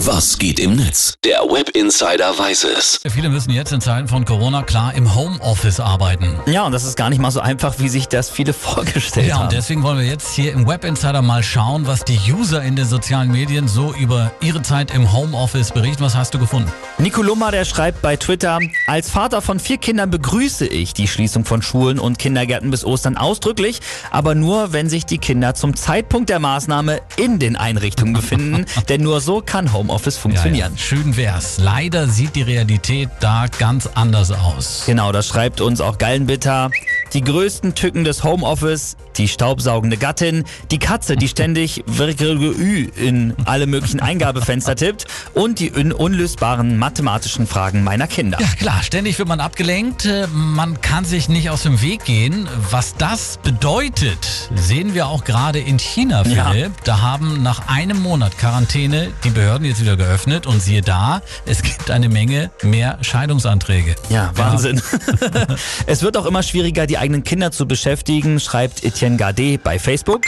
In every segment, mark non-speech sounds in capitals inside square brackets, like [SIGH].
Was geht im Netz? Der Web Insider weiß es. Viele müssen jetzt in Zeiten von Corona klar im Homeoffice arbeiten. Ja, und das ist gar nicht mal so einfach, wie sich das viele [LAUGHS] vorgestellt Ja, haben. und deswegen wollen wir jetzt hier im Web Insider mal schauen, was die User in den sozialen Medien so über ihre Zeit im Homeoffice berichten. Was hast du gefunden? Nico Lummer, der schreibt bei Twitter, als Vater von vier Kindern begrüße ich die Schließung von Schulen und Kindergärten bis Ostern ausdrücklich, aber nur, wenn sich die Kinder zum Zeitpunkt der Maßnahme in den Einrichtungen befinden, [LAUGHS] denn nur so kann Homeoffice funktionieren. Ja, schön wär's. Leider sieht die Realität da ganz anders aus. Genau, das schreibt uns auch Gallenbitter. Die größten Tücken des Homeoffice, die staubsaugende Gattin, die Katze, die ständig Ü in alle möglichen Eingabefenster tippt und die un unlösbaren mathematischen Fragen meiner Kinder. Ja klar, ständig wird man abgelenkt, äh, man kann sich nicht aus dem Weg gehen. Was das bedeutet, sehen wir auch gerade in China, Ja. Philipp. Da haben nach einem Monat Quarantäne die Behörden jetzt wieder geöffnet und siehe da, es gibt eine Menge mehr Scheidungsanträge. Ja, Wahnsinn. [LAUGHS] es wird auch immer schwieriger, die eigenen Kinder zu beschäftigen, schreibt Etienne Gardet bei Facebook.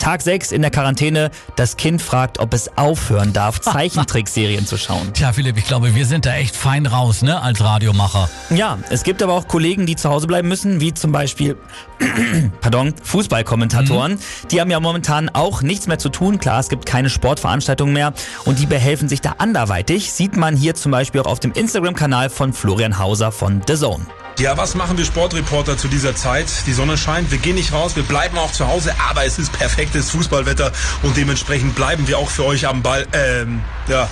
Tag 6 in der Quarantäne. Das Kind fragt, ob es aufhören darf, [LAUGHS] Zeichentrickserien zu schauen. Tja, Philipp, ich glaube, wir sind da echt fein raus, ne, als Radiomacher. Ja, es gibt aber auch Kollegen, die zu Hause bleiben müssen, wie zum Beispiel, [CLEARS THROAT] pardon, Fußballkommentatoren. Die haben ja momentan auch nichts mehr zu tun. Klar, es gibt keine Sportveranstaltungen mehr und die behelfen sich da anderweitig. Sieht man hier zum Beispiel auch auf dem Instagram-Kanal von Florian Hauser von The Zone. Ja, was machen wir Sportreporter zu dieser Zeit? Die Sonne scheint, wir gehen nicht raus, wir bleiben auch zu Hause, aber es ist perfektes Fußballwetter und dementsprechend bleiben wir auch für euch am Ball. Ähm, ja.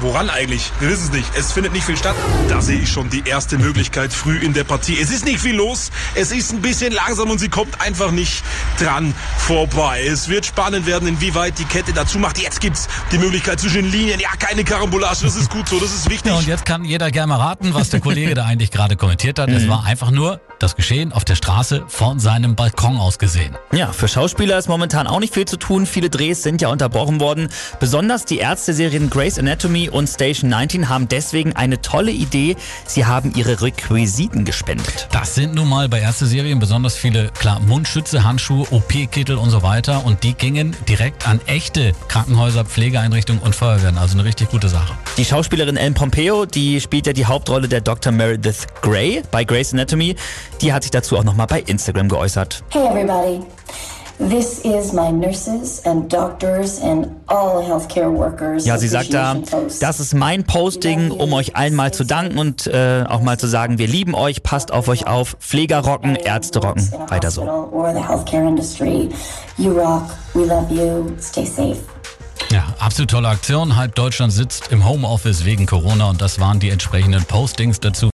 Woran eigentlich? Wir wissen es nicht. Es findet nicht viel statt. Da sehe ich schon die erste Möglichkeit früh in der Partie. Es ist nicht viel los. Es ist ein bisschen langsam und sie kommt einfach nicht dran vorbei. Es wird spannend werden, inwieweit die Kette dazu macht. Jetzt gibt's die Möglichkeit zwischen den Linien. Ja, keine Karambolage. Das ist gut so. Das ist wichtig. Ja, und jetzt kann jeder gerne mal raten, was der Kollege da eigentlich gerade kommentiert hat. Es war einfach nur das Geschehen auf der Straße von seinem Balkon aus gesehen. Ja, für Schauspieler ist momentan auch nicht viel zu tun. Viele Drehs sind ja unterbrochen worden. Besonders die Ärzte-Serien Grey's Anatomy und Station 19 haben deswegen eine tolle Idee. Sie haben ihre Requisiten gespendet. Das sind nun mal bei Ärzte-Serien besonders viele, klar, Mundschütze, Handschuhe, OP-Kittel und so weiter. Und die gingen direkt an echte Krankenhäuser, Pflegeeinrichtungen und Feuerwehren. Also eine richtig gute Sache. Die Schauspielerin Ellen Pompeo, die spielt ja die Hauptrolle der Dr. Meredith Grey bei Grey's Anatomy, die hat sich dazu auch nochmal bei Instagram geäußert. Hey, everybody. This is my nurses and doctors and all healthcare workers. Ja, sie sagt da, das ist mein Posting, um euch allen mal zu danken und äh, auch mal zu sagen, wir lieben euch, passt auf euch auf, Pfleger rocken, Ärzte rocken, weiter so. Ja, absolut tolle Aktion. Halb Deutschland sitzt im Homeoffice wegen Corona und das waren die entsprechenden Postings dazu.